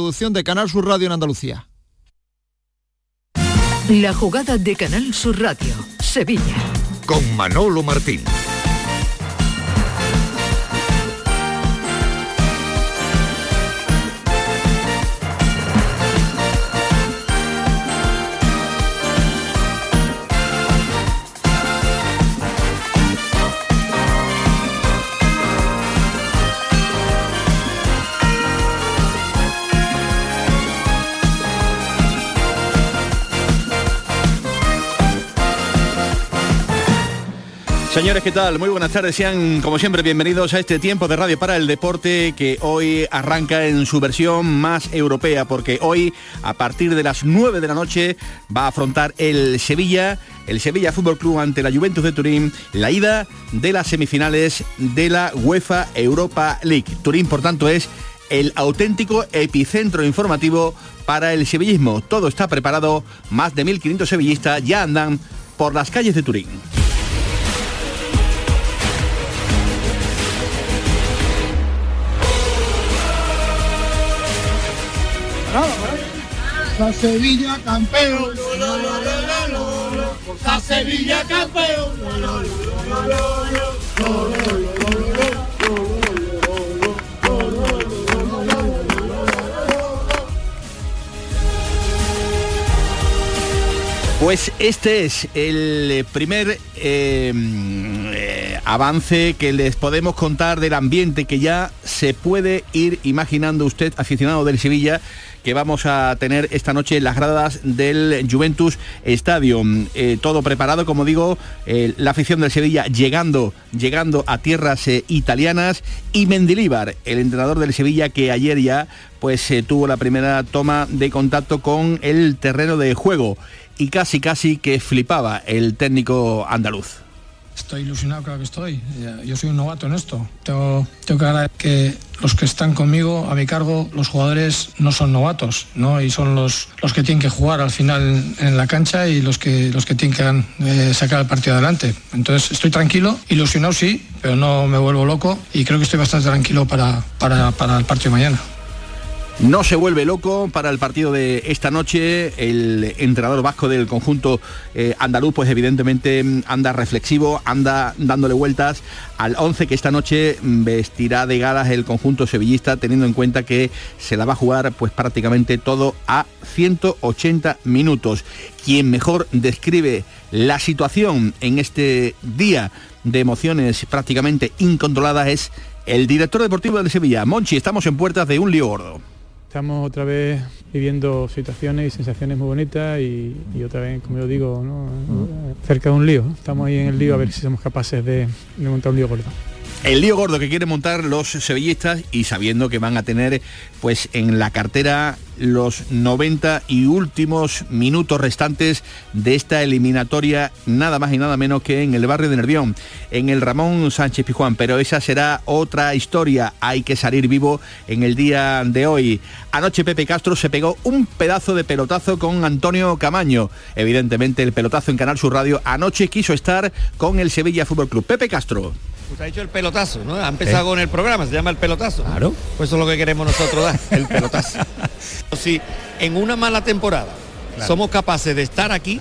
producción de Canal Sur Radio en Andalucía. La jugada de Canal Sur Radio, Sevilla. Con Manolo Martín. Señores, ¿qué tal? Muy buenas tardes. Sean, como siempre, bienvenidos a este tiempo de Radio para el Deporte que hoy arranca en su versión más europea, porque hoy, a partir de las 9 de la noche, va a afrontar el Sevilla, el Sevilla Fútbol Club ante la Juventus de Turín, la ida de las semifinales de la UEFA Europa League. Turín, por tanto, es el auténtico epicentro informativo para el sevillismo. Todo está preparado, más de 1.500 sevillistas ya andan por las calles de Turín. Forza Sevilla campeón. Forza Sevilla campeón. Pues este es el primer eh, avance que les podemos contar del ambiente que ya se puede ir imaginando usted, aficionado del Sevilla, que vamos a tener esta noche en las gradas del Juventus Stadium. Eh, todo preparado, como digo, eh, la afición del Sevilla llegando, llegando a tierras eh, italianas y Mendilíbar, el entrenador del Sevilla que ayer ya pues tuvo la primera toma de contacto con el terreno de juego y casi casi que flipaba el técnico andaluz. Estoy ilusionado, claro que estoy. Yo soy un novato en esto. Tengo, tengo que agradecer que los que están conmigo, a mi cargo, los jugadores no son novatos, ¿no? Y son los, los que tienen que jugar al final en la cancha y los que, los que tienen que eh, sacar el partido adelante. Entonces estoy tranquilo, ilusionado sí, pero no me vuelvo loco y creo que estoy bastante tranquilo para, para, para el partido de mañana. No se vuelve loco para el partido de esta noche. El entrenador vasco del conjunto eh, andaluz, pues evidentemente mm, anda reflexivo, anda dándole vueltas al 11 que esta noche vestirá de galas el conjunto sevillista, teniendo en cuenta que se la va a jugar pues prácticamente todo a 180 minutos. Quien mejor describe la situación en este día de emociones prácticamente incontroladas es el director deportivo de Sevilla. Monchi, estamos en puertas de un lío gordo. Estamos otra vez viviendo situaciones y sensaciones muy bonitas y, otra vez, como yo digo, cerca de un lío. Estamos ahí en el lío a ver si somos capaces de, de montar un lío gordo. El lío gordo que quieren montar los sevillistas y sabiendo que van a tener pues en la cartera los 90 y últimos minutos restantes de esta eliminatoria, nada más y nada menos que en el barrio de Nervión, en el Ramón Sánchez Pijuán, pero esa será otra historia, hay que salir vivo en el día de hoy. Anoche Pepe Castro se pegó un pedazo de pelotazo con Antonio Camaño, evidentemente el pelotazo en Canal Sur Radio, anoche quiso estar con el Sevilla Fútbol Club. Pepe Castro. Pues ha hecho el pelotazo, ¿no? Ha empezado con el programa, se llama el pelotazo. Claro. Pues eso es lo que queremos nosotros dar, el pelotazo. si en una mala temporada somos capaces de estar aquí,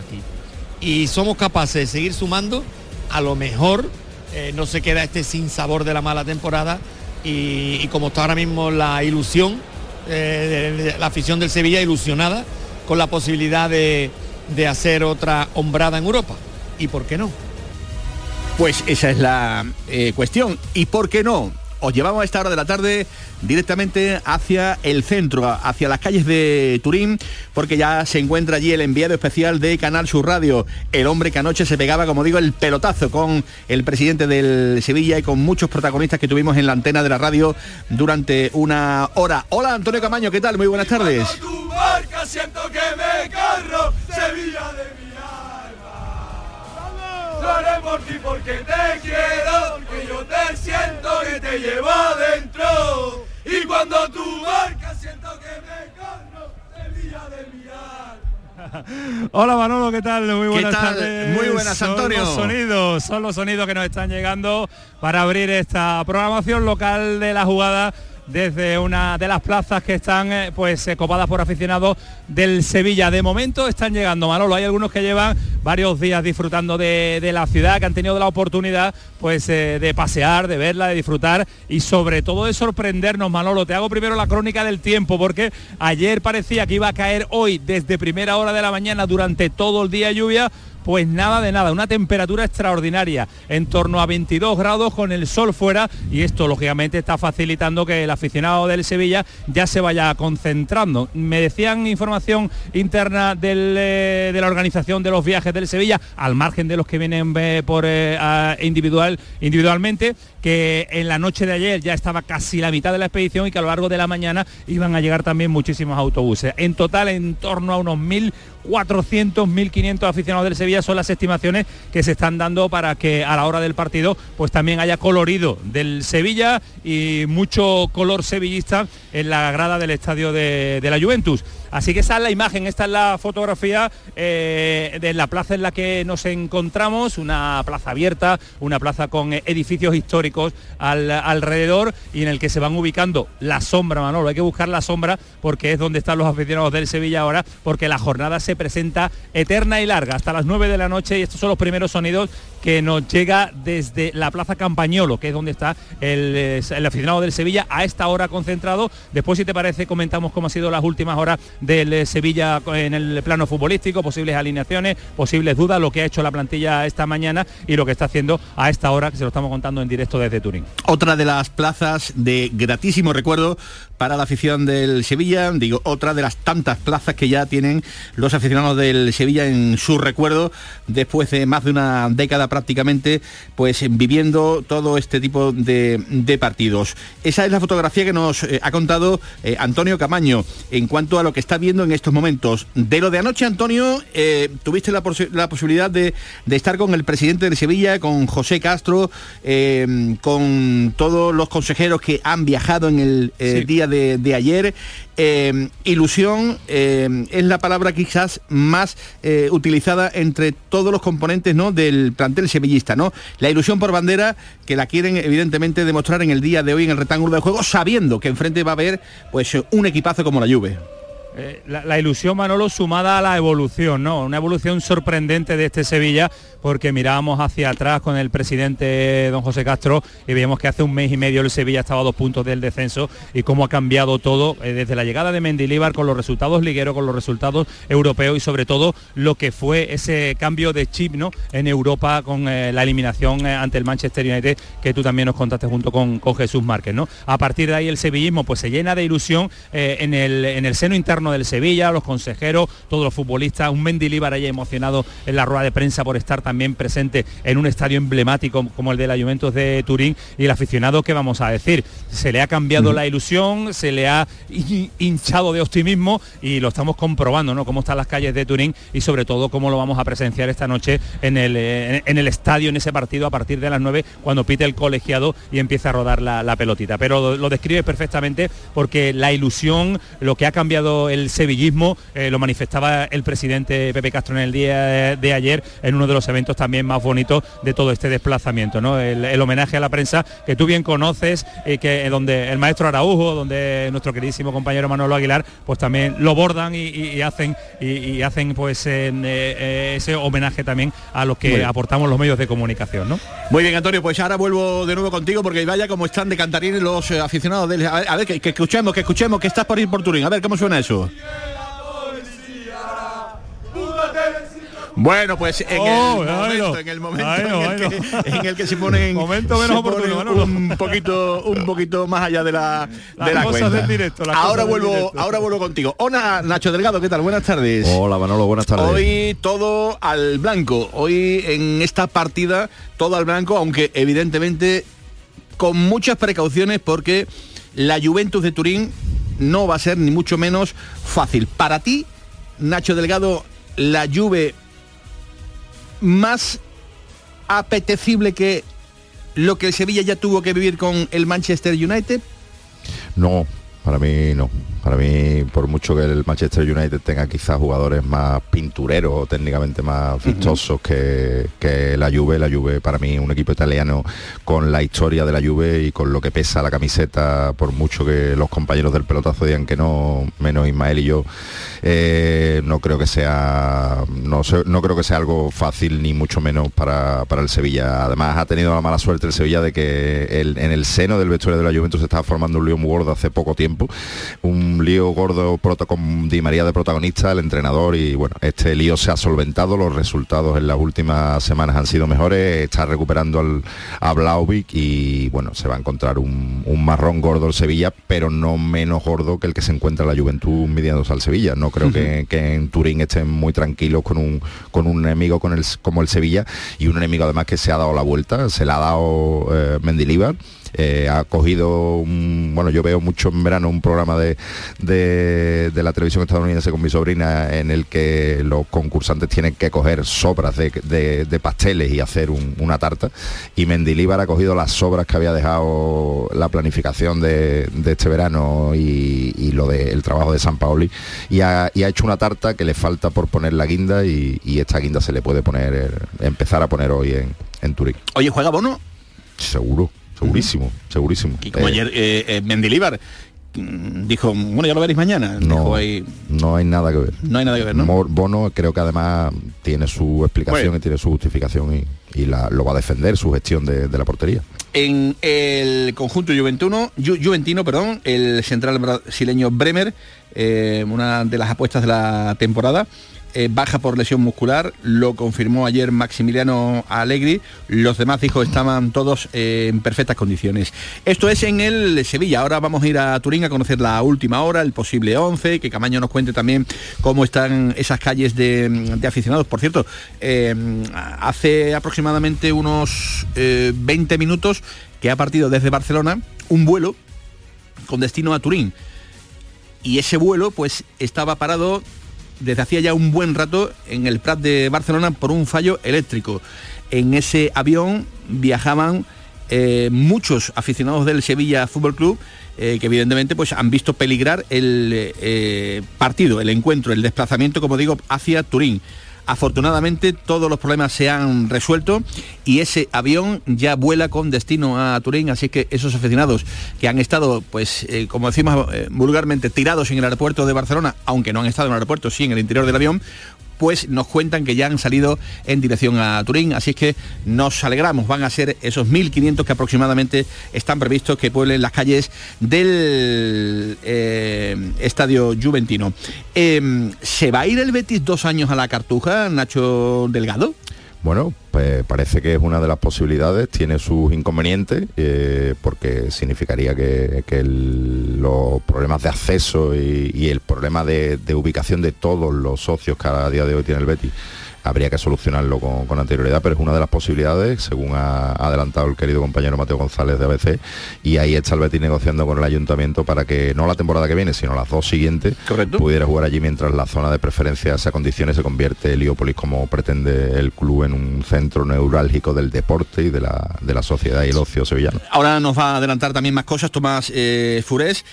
y somos capaces de seguir sumando, a lo mejor eh, no se queda este sin sabor de la mala temporada y, como está ahora mismo la ilusión, eh, la afición del Sevilla ilusionada con la posibilidad de, de hacer otra hombrada en Europa. ¿Y por qué no? Pues esa es la eh, cuestión. ¿Y por qué no? Os llevamos a esta hora de la tarde directamente hacia el centro, hacia las calles de Turín, porque ya se encuentra allí el enviado especial de Canal Sur Radio, el hombre que anoche se pegaba, como digo, el pelotazo con el presidente del Sevilla y con muchos protagonistas que tuvimos en la antena de la radio durante una hora. Hola Antonio Camaño, ¿qué tal? Muy buenas tardes. Porque te quiero, que yo te siento que te llevo adentro. Y cuando tú marcas siento que me corro, Sevilla de mirar. Hola Manolo, ¿qué tal? Muy buenas ¿Qué tal? tardes. Muy buenas, Antonio. Son los sonidos, son los sonidos que nos están llegando para abrir esta programación local de la jugada desde una de las plazas que están eh, pues eh, copadas por aficionados del Sevilla. De momento están llegando, Manolo. Hay algunos que llevan varios días disfrutando de, la ciudad, que han tenido la oportunidad pues eh, de pasear, de verla, de disfrutar y sobre todo de sorprendernos, Manolo. Te hago primero la crónica del tiempo, porque ayer parecía que iba a caer hoy desde primera hora de la mañana durante todo el día lluvia pues nada de nada, una temperatura extraordinaria, en torno a 22 grados con el sol fuera y esto lógicamente está facilitando que el aficionado del Sevilla ya se vaya concentrando. Me decían información interna eh, de la organización de los viajes del Sevilla, al margen de los que vienen eh, por eh, individual, individualmente, que en la noche de ayer ya estaba casi la mitad de la expedición y que a lo largo de la mañana iban a llegar también muchísimos autobuses. En total, en torno a unos 1.400, 1.500 aficionados del Sevilla son las estimaciones que se están dando para que a la hora del partido pues también haya colorido del Sevilla y mucho color sevillista en la grada del estadio de, de la Juventus. Así que esa es la imagen, esta es la fotografía eh, de la plaza en la que nos encontramos, una plaza abierta, una plaza con edificios históricos al, alrededor y en el que se van ubicando la sombra, Manolo. Hay que buscar la sombra porque es donde están los aficionados del Sevilla ahora, porque la jornada se presenta eterna y larga, hasta las 9 de la noche y estos son los primeros sonidos que nos llega desde la Plaza Campañolo, que es donde está el, eh, el aficionado del Sevilla a esta hora concentrado. Después, si te parece, comentamos cómo han sido las últimas horas del eh, Sevilla en el plano futbolístico, posibles alineaciones, posibles dudas, lo que ha hecho la plantilla esta mañana y lo que está haciendo a esta hora, que se lo estamos contando en directo desde Turín. Otra de las plazas de gratísimo recuerdo para la afición del Sevilla, digo, otra de las tantas plazas que ya tienen los aficionados del Sevilla en su recuerdo después de más de una década prácticamente pues viviendo todo este tipo de, de partidos. Esa es la fotografía que nos eh, ha contado eh, Antonio Camaño en cuanto a lo que está viendo en estos momentos. De lo de anoche, Antonio, eh, tuviste la, la posibilidad de, de, estar con el presidente de Sevilla, con José Castro, con todos los consejeros que han viajado en el sí. día de, ayer. Eh, ilusión eh, es la palabra quizás más eh, utilizada entre todos los componentes ¿no? del plantel sevillista, ¿no? La ilusión por bandera que la quieren evidentemente demostrar en el día de hoy en el rectángulo de juego, sabiendo que enfrente va a haber pues un equipazo como la Juve. Eh, la, ilusión Manolo sumada a la evolución, ¿no? Una evolución sorprendente de este Sevilla porque mirábamos hacia atrás con el presidente don José Castro y veíamos que hace un mes y medio el Sevilla estaba a dos puntos del descenso y cómo ha cambiado todo eh, desde la llegada de Mendilíbar con los resultados ligueros, con los resultados europeos y sobre todo lo que fue ese cambio de chip ¿no? en Europa con eh, la eliminación ante el Manchester United que tú también nos contaste junto con, con, Jesús Márquez. ¿no? A partir de ahí el sevillismo pues se llena de ilusión en, el, en el seno interno del Sevilla, los consejeros, todos los futbolistas, un Mendilíbar ahí emocionado en la rueda de prensa por estar también presente en un estadio emblemático como el de la Juventus de Turín. Y el aficionado que vamos a decir se le ha cambiado mm. la ilusión se le ha hinchado de optimismo y lo estamos comprobando no cómo están las calles de Turín y sobre todo cómo lo vamos a presenciar esta noche en el, en, en el estadio en ese partido a partir de las 9 cuando pite el colegiado y empieza a rodar la, la pelotita. Pero lo describe perfectamente porque la ilusión lo que ha cambiado el sevillismo eh, lo manifestaba el presidente Pepe Castro en el día de, de ayer en uno de los eventos también más bonitos de todo este desplazamiento, ¿no? El, el, homenaje a la prensa que tú bien conoces, y que eh, donde el maestro Araujo, donde nuestro queridísimo compañero Manolo Aguilar, pues también lo bordan y, y, y hacen y, hacen pues en, eh, ese homenaje también a los que aportamos los medios de comunicación, ¿no? Muy bien, Antonio, pues ahora vuelvo de nuevo contigo porque vaya como están de cantarines los eh, aficionados del. A ver, a ver que, que, escuchemos, que escuchemos, que estás por ir por Turín. A ver cómo suena eso. Bueno, pues en, oh, el, momento, en el momento, ay, no, en, el que, en, el que, se ponen, momento menos se ponen un poquito, un poquito más allá de la, de la cuenta. Del directo, ahora vuelvo, directo. ahora vuelvo contigo. Hola, Nacho Delgado, ¿qué tal? Buenas tardes. Hola, Manolo, buenas tardes. Hoy todo al blanco. Hoy en esta partida todo al blanco, aunque evidentemente con muchas precauciones porque la Juventus de Turín no va a ser ni mucho menos fácil. Para ti, Nacho Delgado, la Juve más apetecible que lo que el Sevilla ya tuvo que vivir con el Manchester United? No, para mí no. Para mí, por mucho que el Manchester United tenga quizás jugadores más pintureros o técnicamente más vistosos que, que la Juve, la Juve para mí un equipo italiano con la historia de la Juve y con lo que pesa la camiseta, por mucho que los compañeros del pelotazo digan que no, menos Ismael y yo, eh, no creo que sea no, sé- no creo que sea algo fácil ni mucho menos para, para el Sevilla. Además ha tenido la mala suerte el Sevilla de que el- en el seno del vestuario de la Juventus se estaba formando un muy gordo hace poco tiempo, un lío gordo proto- con Di María de protagonista, el entrenador y bueno, este lío se ha solventado, los resultados en las últimas semanas han sido mejores, está recuperando al, a y bueno, se va a encontrar un, un marrón gordo el Sevilla, pero no menos gordo que el que se encuentra la Juventud midiéndose al Sevilla. No creo que, que en Turín estén muy tranquilos con un, con un enemigo con el, como el Sevilla y un enemigo además que se ha dado la vuelta, se la ha dado eh, Mendilibar. Eh, ha cogido un, bueno yo veo mucho en verano un programa de, de, de la televisión estadounidense con mi sobrina en el que los concursantes tienen que coger sobras de, de- de pasteles y hacer un- una tarta. Y Mendilibar ha cogido las sobras que había dejado la planificación de, este verano y, y lo del trabajo de San Paoli. Y ha, y ha hecho una tarta que le falta por poner la guinda y, y esta guinda se le puede poner eh, empezar a poner hoy en, en Turín. Oye, ¿juega Bono? seguro segurísimo segurísimo Y como Eh, ayer eh, eh, Mendilibar mm, dijo, bueno, ya lo veréis mañana. no, Dijo ahí, no hay nada que ver no hay nada que ver, ¿no? Bono creo que además tiene su explicación Bueno. y tiene su justificación y, y la- lo va a defender su gestión de, de la portería. En el conjunto Juventuno, Ju- Juventino, perdón, el central brasileño Bremer, eh, una de las apuestas de la temporada, eh, baja por lesión muscular, lo confirmó ayer Maximiliano Allegri, los demás dijo estaban todos eh, en perfectas condiciones. Esto es en el Sevilla, ahora vamos a ir a Turín a conocer la última hora, el posible 11, que Camaño nos cuente también cómo están esas calles de, aficionados. Por cierto, eh, hace aproximadamente unos eh, 20 minutos que ha partido desde Barcelona un vuelo con destino a Turín. Y ese vuelo pues estaba parado desde hacía ya un buen rato en el Prat de Barcelona por un fallo eléctrico. En ese avión viajaban eh, muchos aficionados del Sevilla Fútbol Club eh, que evidentemente pues han visto peligrar el eh, partido, el encuentro, el desplazamiento, como digo, hacia Turín. Afortunadamente todos los problemas se han resuelto y ese avión ya vuela con destino a Turín, así que esos aficionados que han estado, pues, eh, como decimos eh, vulgarmente, tirados en el aeropuerto de Barcelona, aunque no han estado en el aeropuerto, sí en el interior del avión, pues nos cuentan que ya han salido en dirección a Turín, así es que nos alegramos, van a ser esos 1.500 que aproximadamente están previstos que pueblen las calles del eh, estadio juventino. Eh, ¿Se va a ir el Betis dos años a la Cartuja, Nacho Delgado? Bueno, pues parece que es una de las posibilidades, tiene sus inconvenientes, eh, porque significaría que, los problemas de acceso y, y el problema de, de ubicación de todos los socios que a día de hoy tiene el Betis habría que solucionarlo con, con anterioridad, pero es una de las posibilidades, según ha adelantado el querido compañero Mateo González de ABC, y ahí está el Betis negociando con el ayuntamiento para que no la temporada que viene, sino las dos siguientes, pudiera jugar allí mientras la zona de preferencia se acondicione y se convierte Heliópolis como pretende el club en un centro neurálgico del deporte y de la, de la sociedad y el ocio sevillano. Ahora nos va a adelantar también más cosas Tomás eh, Furés.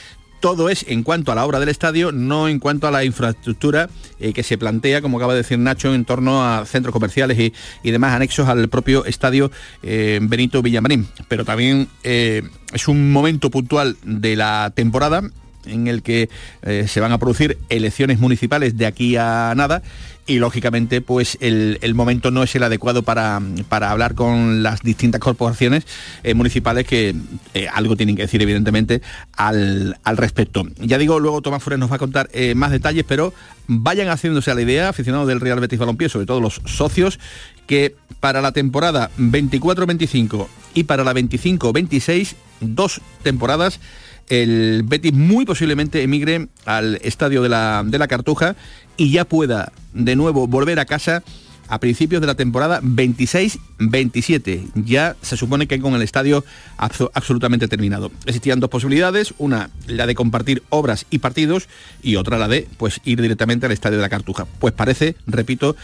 Todo es en cuanto a la obra del estadio, no en cuanto a la infraestructura eh, que se plantea, como acaba de decir Nacho, en torno a centros comerciales y, demás anexos al propio estadio eh, Benito Villamarín. Pero también eh, es un momento puntual de la temporada en el que se van a producir elecciones municipales de aquí a nada y lógicamente pues el, el momento no es el adecuado para, para hablar con las distintas corporaciones eh, municipales que eh, algo tienen que decir evidentemente al, al respecto. Ya digo, luego Tomás Flores nos va a contar eh, más detalles, pero vayan haciéndose a la idea, aficionados del Real Betis Balompié, sobre todo los socios, que para la temporada 24-25 y para la 25-26, dos temporadas, el Betis muy posiblemente emigre al estadio de la, de la Cartuja y ya pueda de nuevo volver a casa a principios de la temporada 26-27. Ya se supone que con el estadio absolutamente terminado. Existían dos posibilidades, una la de compartir obras y partidos y otra la de pues ir directamente al estadio de la Cartuja. Pues parece, repito,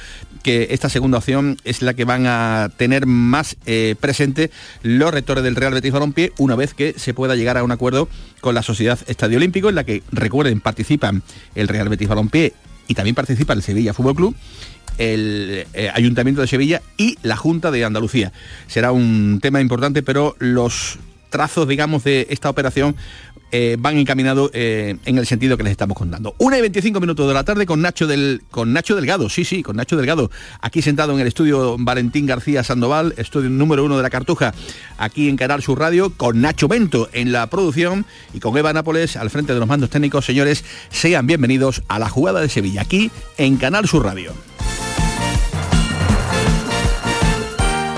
que esta segunda opción es la que van a tener más eh, presente los rectores del Real Betis Balompié una vez que se pueda llegar a un acuerdo con la Sociedad Estadio Olímpico en la que recuerden participan el Real Betis Balompié y también participa el Sevilla Fútbol Club el eh, Ayuntamiento de Sevilla y la Junta de Andalucía. Será un tema importante, pero los trazos, digamos, de esta operación eh, van encaminados eh, en el sentido que les estamos contando. Una y 25 minutos de la tarde con Nacho, del, con Nacho Delgado, sí, sí, con Nacho Delgado, aquí sentado en el estudio Valentín García Sandoval, estudio número uno de la Cartuja, aquí en Canal Sur Radio, con Nacho Bento en la producción y con Eva Nápoles al frente de los mandos técnicos. Señores, sean bienvenidos a la jugada de Sevilla, aquí en Canal Sur Radio.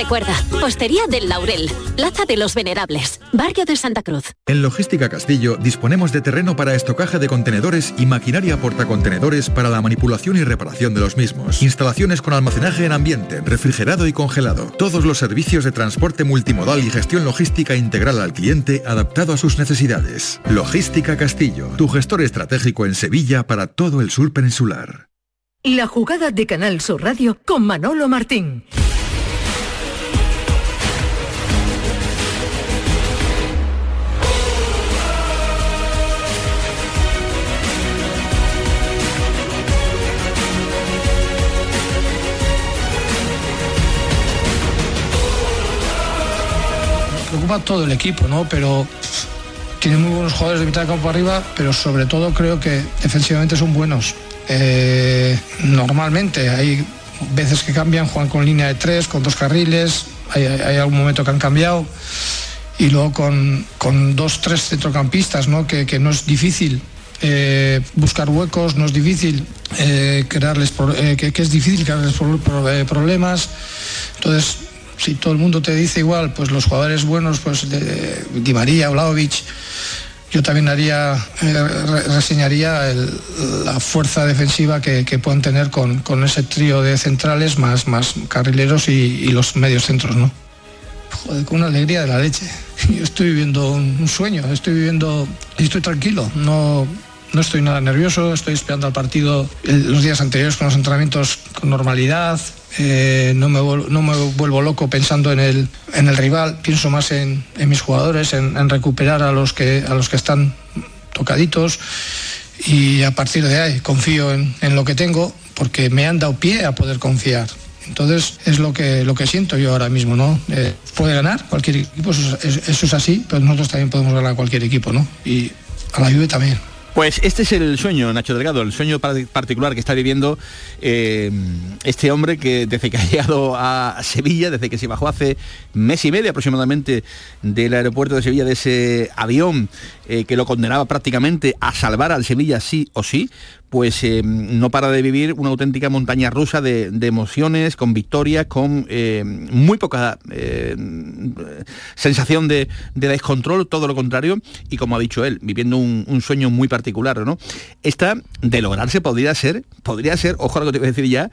Recuerda, Postería del Laurel, Plaza de los Venerables, Barrio de Santa Cruz. En Logística Castillo disponemos de terreno para estocaje de contenedores y maquinaria portacontenedores para la manipulación y reparación de los mismos. Instalaciones con almacenaje en ambiente, refrigerado y congelado. Todos los servicios de transporte multimodal y gestión logística integral al cliente adaptado a sus necesidades. Logística Castillo, tu gestor estratégico en Sevilla para todo el sur peninsular. La jugada de Canal Sur Radio con Manolo Martín. Todo el equipo, ¿no? Pero tiene muy buenos jugadores de mitad de campo arriba, pero sobre todo creo que defensivamente son buenos. Eh, normalmente hay veces que cambian, juegan con línea de tres, con dos carriles, hay, algún momento que han cambiado y luego con, con dos, tres centrocampistas, ¿no? Que, no es difícil eh, buscar huecos, no es difícil eh, crearles, que, que, es difícil crearles problemas. Entonces, si todo el mundo te dice igual, pues los jugadores buenos, pues Di María, Vlaovic, yo también haría, eh, reseñaría la fuerza defensiva que, puedan tener con, ese trío de centrales más, más carrileros y, los medios centros, ¿no? Joder, con una alegría de la leche. Yo estoy viviendo un sueño, estoy viviendo y estoy tranquilo, no, no estoy nada nervioso, estoy esperando al partido los días anteriores con los entrenamientos con normalidad, eh, no, me no, me vuelvo loco pensando en el, en el rival, pienso más en, mis jugadores, en, recuperar a los, que, a los que están tocaditos y a partir de ahí confío en, lo que tengo porque me han dado pie a poder confiar. Entonces es lo que, lo que siento yo ahora mismo, ¿no? Eh, puede ganar cualquier equipo, eso es, eso es, así, pero nosotros también podemos ganar a cualquier equipo, ¿no? Y a la Juve también. Pues este es el sueño, Nacho Delgado, el sueño particular que está viviendo eh, este hombre que desde que ha llegado a Sevilla, desde que se bajó hace mes y medio aproximadamente del aeropuerto de Sevilla, de ese avión eh, que lo condenaba prácticamente a salvar al Sevilla sí o sí, pues eh, no para de vivir una auténtica montaña rusa de, emociones, con victorias, con eh, muy poca eh, sensación de, descontrol, todo lo contrario, y como ha dicho él, viviendo un, sueño muy particular, ¿no? Esta, de lograrse, podría ser, podría ser, ojo a lo que te voy a decir ya,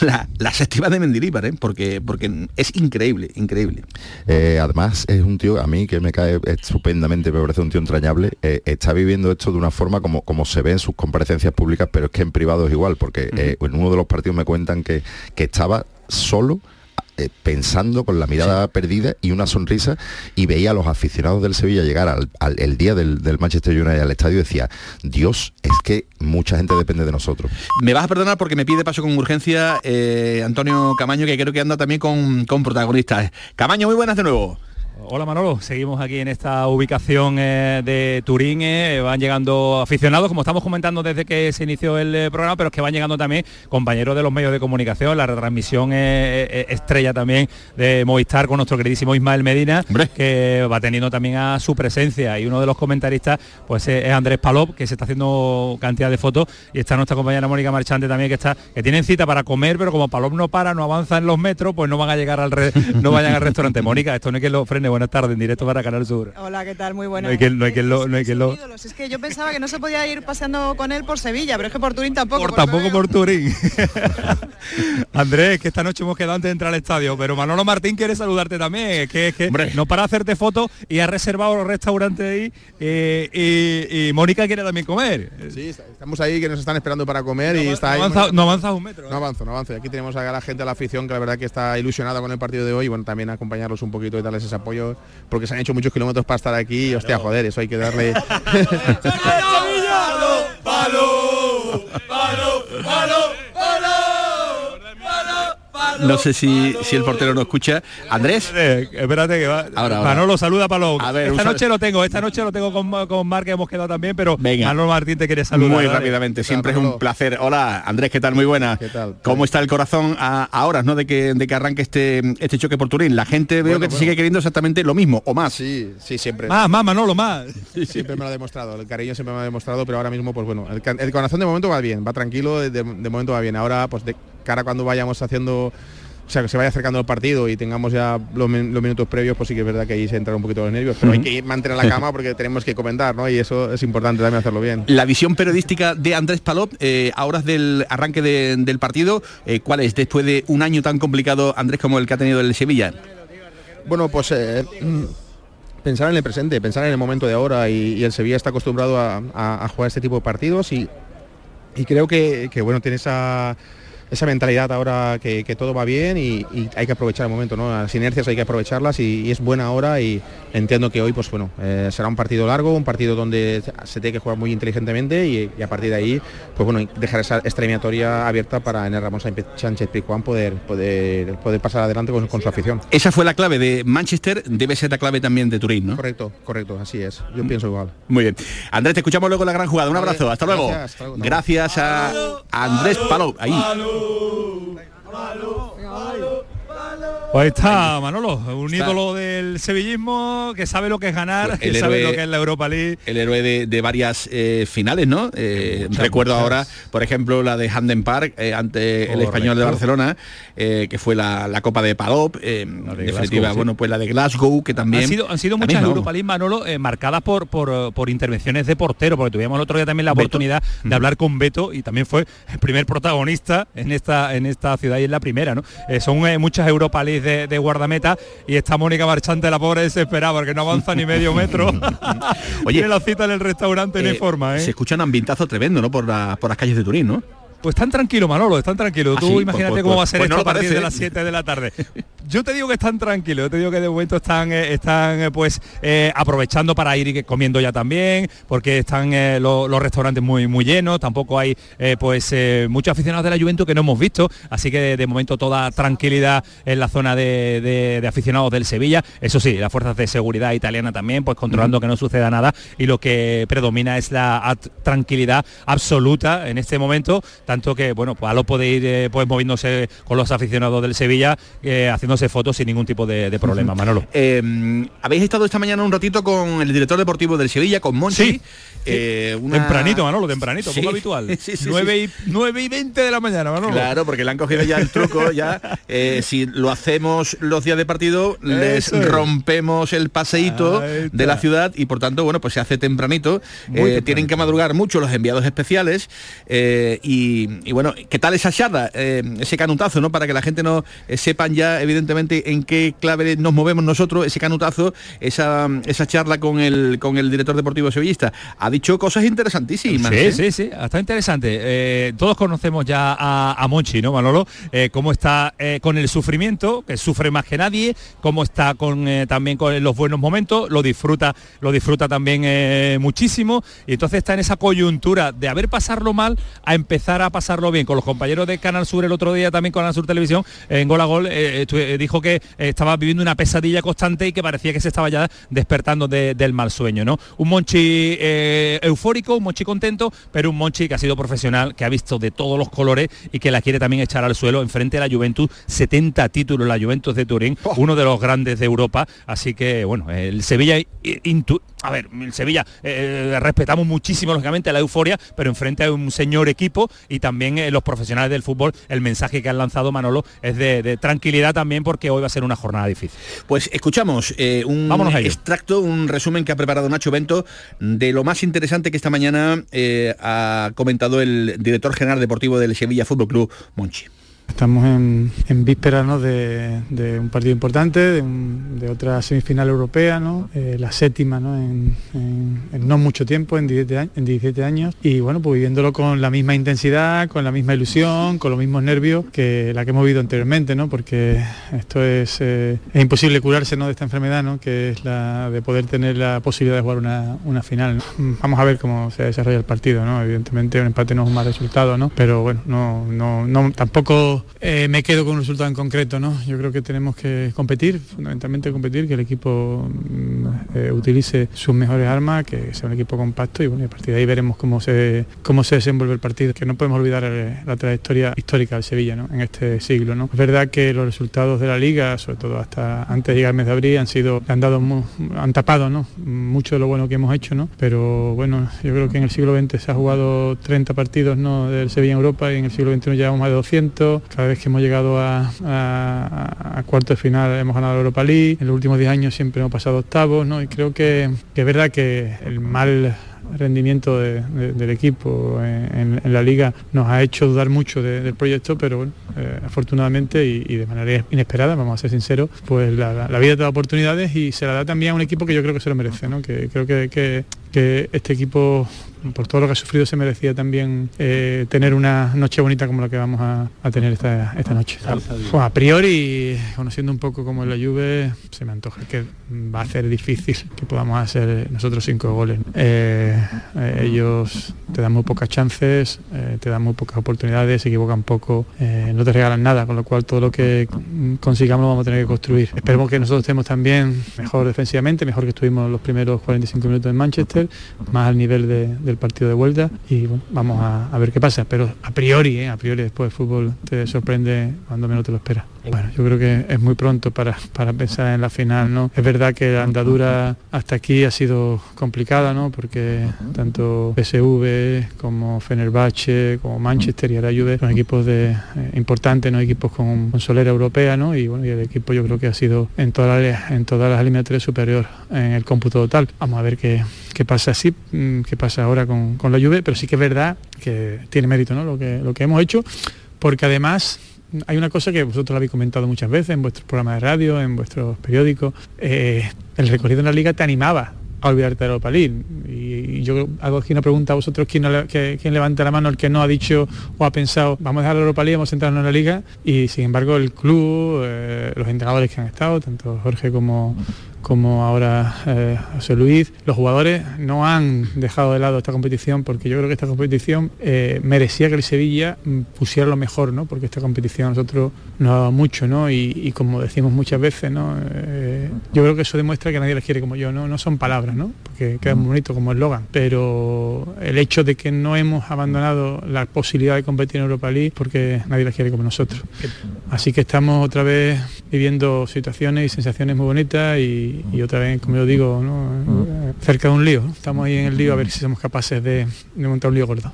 la, la de Mendilibar, porque, porque es increíble, increíble. además, es un tío, a mí que me cae estupendamente, me parece un tío entrañable, está viviendo esto de una forma como, como se ve en sus comparecencias públicas, pero es que en privado es igual, porque eh, en uno de los partidos me cuentan que, que estaba solo eh, pensando con la mirada perdida y una sonrisa y veía a los aficionados del Sevilla llegar al, el día del, Manchester United al estadio y decía, Dios, es que mucha gente depende de nosotros. Me vas a perdonar porque me pide paso con urgencia eh, Antonio Camaño, que creo que anda también con, con protagonistas. Camaño, muy buenas de nuevo. Hola Manolo, seguimos aquí en esta ubicación eh, de Turín, eh, van llegando aficionados, como estamos comentando desde que se inició el eh, programa, pero es que van llegando también compañeros de los medios de comunicación, la retransmisión estrella también de Movistar con nuestro queridísimo Ismael Medina, que va teniendo también a su presencia. Y uno de los comentaristas pues es Andrés Palop, que se está haciendo cantidad de fotos. Y está nuestra compañera Mónica Marchante también que está que tienen cita para comer, pero como Palop no para, no avanza en los metros, pues no van a llegar al no vayan al restaurante. Mónica, esto no es que lo buenas tardes, en directo para Canal Sur. Hola, ¿qué tal? Muy buenas. No hay que, no hay que lo, no hay que lo... Es que yo pensaba que no se podía ir paseando con él por Sevilla, pero es que por Turín tampoco. Por, tampoco por Turín. Andrés, que esta noche hemos quedado antes de entrar al estadio, pero Manolo Martín quiere saludarte también, es que, es que no para hacerte fotos y ha reservado los restaurantes ahí eh, y, Mónica quiere también comer. Sí, estamos ahí que nos están esperando para comer y está no Avanza, no avanza un metro. No ¿eh? avanzo, no avanzo. aquí tenemos a la gente, a la afición, que la verdad que está ilusionada con el partido de hoy y bueno, también acompañarlos un poquito y darles ese apoyo porque se han hecho muchos kilómetros para estar aquí y hostia, joder, eso hay que darle... No sé si, si el portero no escucha. Andrés. Espérate, que va. Ahora, Manolo, saluda Palo. A ver, esta noche lo tengo, esta noche lo tengo con, con Mar, que hemos quedado también, pero Venga. Manolo Martín te quiere saludar. Muy rápidamente, siempre es un placer. Hola, Andrés, ¿qué tal? Muy buena. ¿Qué tal? ¿Cómo está el corazón a, horas ¿no? de, que, de que arranque este, este choque por Turín? La gente veo que te sigue queriendo exactamente lo mismo, o más. Sí, sí, siempre. Más, más, Manolo, más. Siempre me lo ha demostrado, el cariño siempre me lo ha demostrado, pero ahora mismo, pues bueno, el, corazón de momento va bien, va tranquilo, de, de momento va bien. Ahora, pues de cara cuando vayamos haciendo o sea, que se vaya acercando el partido y tengamos ya los, minutos previos, pues sí que es verdad que ahí se entran un poquito los nervios, pero hay que mantener la cama porque tenemos que comentar, ¿no? Y eso es importante también hacerlo bien. La visión periodística de Andrés Palop, eh, a horas del arranque del partido, eh, ¿cuál es después de un año tan complicado, Andrés, como el que ha tenido el Sevilla? Bueno, pues eh, pensar en el presente, pensar en el momento de ahora y, el Sevilla está acostumbrado a, jugar este tipo de partidos y, creo que, que bueno, tiene esa esa mentalidad ahora que, todo va bien y, hay que aprovechar el momento, ¿no? Las inercias hay que aprovecharlas y, es buena hora y entiendo que hoy pues bueno, eh, será un partido largo, un partido donde se tiene que jugar muy inteligentemente y, a partir de ahí pues bueno, dejar esa extremiatoria abierta para en el Ramón Sánchez Picuán poder, poder, poder pasar adelante con, su afición. Esa fue la clave de Manchester, debe ser la clave también de Turín, ¿no? Correcto, correcto, así es. Yo pienso igual. Muy bien. Andrés, te escuchamos luego la gran jugada. Un abrazo, hasta luego. Gracias, a Andrés Palou. Ahí. alo alo alo Pues está Manolo, un ídolo del sevillismo que sabe lo que es ganar, pues que sabe lo que es la Europa League. El héroe de, varias eh, finales, ¿no? Eh, recuerdo ahora, por ejemplo, la de Handen Park eh, ante el español de Barcelona, que fue la, Copa de en definitiva, bueno, pues la de Glasgow, que también... Han sido, han sido muchas Europa League, Manolo, marcadas por, por, intervenciones de portero, porque tuvimos el otro día también la oportunidad de hablar con Beto y también fue el primer protagonista en esta, en esta ciudad y en la primera, ¿no? son muchas Europa League de, guardameta y esta Mónica Marchante, la pobre desesperada porque no avanza ni medio metro. Oye, la cita en el restaurante en eh, forma, ¿eh? Se escucha un ambientazo tremendo, ¿no? Por, por las calles de Turín, ¿no? Pues tan tranquilo, Manolo, están tranquilo. Ah, Tú imagínate pues, cómo pues, va a ser pues esto a partir de las 7 de la tarde. Yo te digo que están tranquilos, yo te digo que de momento están, eh, están eh, pues eh, aprovechando para ir comiendo ya también, porque están los restaurantes muy, muy llenos, tampoco hay pues muchos aficionados de la Juventus que no hemos visto, así que de, momento toda tranquilidad en la zona de, aficionados del Sevilla. Eso sí, las fuerzas de seguridad italiana también, pues controlando que no suceda nada y lo que predomina es la tranquilidad absoluta en este momento, tanto que bueno, pues a lo puede ir pues moviéndose con los aficionados del Sevilla, haciendo sacándose fotos sin ningún tipo de, de problema, Manolo. Eh, Habéis estado esta mañana un ratito con el director deportivo del Sevilla, con Monchi. Sí. Eh, una- Tempranito, Manolo, tempranito, Sí. poco habitual. Sí, sí, 9, y, 9 y 20 de la mañana, Manolo. Claro, porque le han cogido ya el truco, ya eh, si lo hacemos los días de partido, les Eso rompemos el paseíto de la ciudad y por tanto, bueno, pues se hace tempranito. Eh, tempranito. Tienen que madrugar mucho los enviados especiales eh, y, y bueno, ¿qué tal esa charla? Eh, ese canutazo, ¿no? Para que la gente no eh, sepan ya evidentemente en qué clave nos movemos nosotros, ese canutazo, esa, esa charla con el con el director deportivo sevillista. Dicho cosas interesantísimas. Sí, ¿eh? sí, sí, está interesante. Eh, todos conocemos ya a, a Monchi, ¿no, Manolo? Eh, cómo está con el sufrimiento, que sufre más que nadie, cómo está con también con los buenos momentos, lo disfruta, lo disfruta también muchísimo, y entonces está en esa coyuntura de haber pasarlo mal a empezar a pasarlo bien. Con los compañeros de Canal Sur el otro día también con Canal Sur Televisión, en Gol a Gol, dijo que estaba viviendo una pesadilla constante y que parecía que se estaba ya despertando de- del mal sueño, ¿no? Un Monchi eh, eufórico, un Monchi contento, pero un Monchi que ha sido profesional, que ha visto de todos los colores y que la quiere también echar al suelo enfrente de la Juventus, 70 títulos la Juventus de Turín, uno de los grandes de Europa, así que bueno, el Sevilla intu- a ver, el Sevilla eh, respetamos muchísimo lógicamente la euforia, pero enfrente a un señor equipo y también eh, los profesionales del fútbol, el mensaje que han lanzado Manolo es de, de tranquilidad también porque hoy va a ser una jornada difícil. Pues escuchamos eh, un Vámonos extracto, un resumen que ha preparado Nacho Bento de lo más interesante que esta mañana eh, ha comentado el director general deportivo del Sevilla Fútbol Club, Monchi. Estamos en, en vísperas ¿no? de, un partido importante, de, un- de otra semifinal europea, ¿no? Eh, la séptima ¿no? En, no mucho tiempo, en 17, años, en 17 años, y bueno, pues viviéndolo con la misma intensidad, con la misma ilusión, con los mismos nervios que la que hemos vivido anteriormente, ¿no? porque esto es, eh, es imposible curarse ¿no? de esta enfermedad, ¿no? que es la de poder tener la posibilidad de jugar una, una final. Mm, Vamos a ver cómo se desarrolla el partido, ¿no? evidentemente un empate no es un mal resultado, ¿no? pero bueno, no, no, no tampoco eh, me quedo con un resultado en concreto, ¿no? Yo creo que tenemos que competir, fundamentalmente competir, que el equipo mm, eh, utilice sus mejores armas, que sea un equipo compacto y bueno, a partir de ahí veremos cómo se cómo se desenvuelve el partido. Que no podemos olvidar eh, la trayectoria histórica del Sevilla, ¿no? En este siglo, ¿no? Es verdad que los resultados de la liga, sobre todo hasta antes de llegar el mes de abril, han sido, han dado, han tapado, ¿no? Mucho de lo bueno que hemos hecho, ¿no? Pero bueno, yo creo que en el siglo XX se ha jugado 30 partidos, ¿no? Del Sevilla en Europa y en el siglo XXI llevamos más de 200. Cada vez que hemos llegado a, a, cuartos de final hemos ganado la Europa League. En los últimos 10 años siempre hemos pasado octavos, ¿no? Y creo que, es verdad que el mal rendimiento de- de- del equipo en, la liga nos ha hecho dudar mucho de- del proyecto, pero eh, afortunadamente y, de manera inesperada, vamos a ser sinceros, pues la, vida te da oportunidades y se la da también a un equipo que yo creo que se lo merece, ¿no? que creo que- que este equipo por todo lo que ha sufrido se merecía también eh, tener una noche bonita como la que vamos a, a tener esta, esta noche. Pues a priori, conociendo un poco cómo es la Juve, se me antoja que va a ser difícil que podamos hacer nosotros cinco goles. Eh, eh, ellos te dan muy pocas chances, te dan muy pocas oportunidades, se equivocan poco, no te regalan nada, con lo cual todo lo que consigamos lo vamos a tener que construir. Esperemos que nosotros estemos también mejor defensivamente, mejor que estuvimos los primeros 45 minutos en Manchester, más al nivel de- del partido de vuelta y vamos a, a ver qué pasa, pero a priori, eh, a priori después el fútbol te sorprende cuando menos te lo esperas. Bueno, yo creo que es muy pronto para, para pensar en la final, ¿no? Es verdad que la andadura hasta aquí ha sido complicada, ¿no? Porque tanto PSV como Fenerbahce, como Manchester y ahora Juve son equipos de, eh, importantes, ¿no? Equipos con, con solera europea, ¿no? Y bueno, y el equipo yo creo que ha sido en todas las, en todas las eliminatorias superior en el cómputo total. Vamos a ver qué, qué pasa así, mm, qué pasa ahora con, con la Juve, pero sí que es verdad que tiene mérito, ¿no? Lo que, lo que hemos hecho, porque además hay una cosa que vosotros lo habéis comentado muchas veces en vuestros programas de radio, en vuestros periódicos. eh, el recorrido en la liga te animaba a olvidarte de Europa League. Y, yo hago aquí una pregunta a vosotros, ¿quién, no le- que- quién levanta la mano el que no ha dicho o ha pensado, vamos a dejar la Europa League, vamos a centrarnos en la liga? Y sin embargo el club, eh, los entrenadores que han estado, tanto Jorge como como ahora eh, José Luis, los jugadores no han dejado de lado esta competición porque yo creo que esta competición eh, merecía que el Sevilla mm, pusiera lo mejor, ¿no? Porque esta competición a nosotros nos ha dado mucho, ¿no? Y, y como decimos muchas veces, ¿no? Eh, yo creo que eso demuestra que nadie les quiere como yo, ¿no? No son palabras, ¿no? Porque queda muy bonito como eslogan, pero el hecho de que no hemos abandonado la posibilidad de competir en Europa League porque nadie les quiere como nosotros. Así que estamos otra vez viviendo situaciones y sensaciones muy bonitas y, otra vez, como yo digo, cerca de un lío. Estamos ahí en el lío a ver si somos capaces de, montar un lío gordo.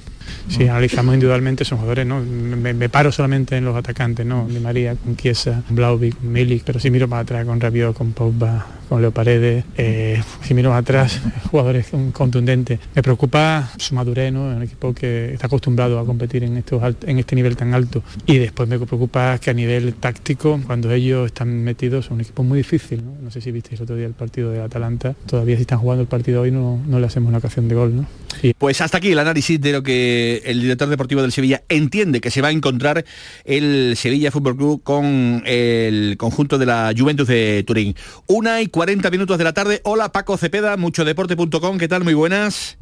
Si analizamos individualmente son jugadores, ¿no? Me, paro solamente en los atacantes, ¿no? De María, con Chiesa, con Blauvik, con Milik, pero si miro para atrás con Rabiot, con Pogba, con Leo Paredes, eh, si miro atrás, jugadores contundentes. Me preocupa su madurez, ¿no? Un equipo que está acostumbrado a competir en, estos en este nivel tan alto. Y después me preocupa que a nivel táctico, cuando ellos están metidos, son un equipo muy difícil. ¿no? sé si visteis el otro día el partido de Atalanta. Todavía si están jugando el partido hoy no, no le hacemos una ocasión de gol, ¿no? Pues hasta aquí el análisis de lo que el director deportivo del Sevilla entiende que se va a encontrar el Sevilla Fútbol Club con el conjunto de la Juventus de Turín. Una y 40 minutos de la tarde. Hola Paco Cepeda, muchodeporte.com. ¿Qué tal? Muy buenas.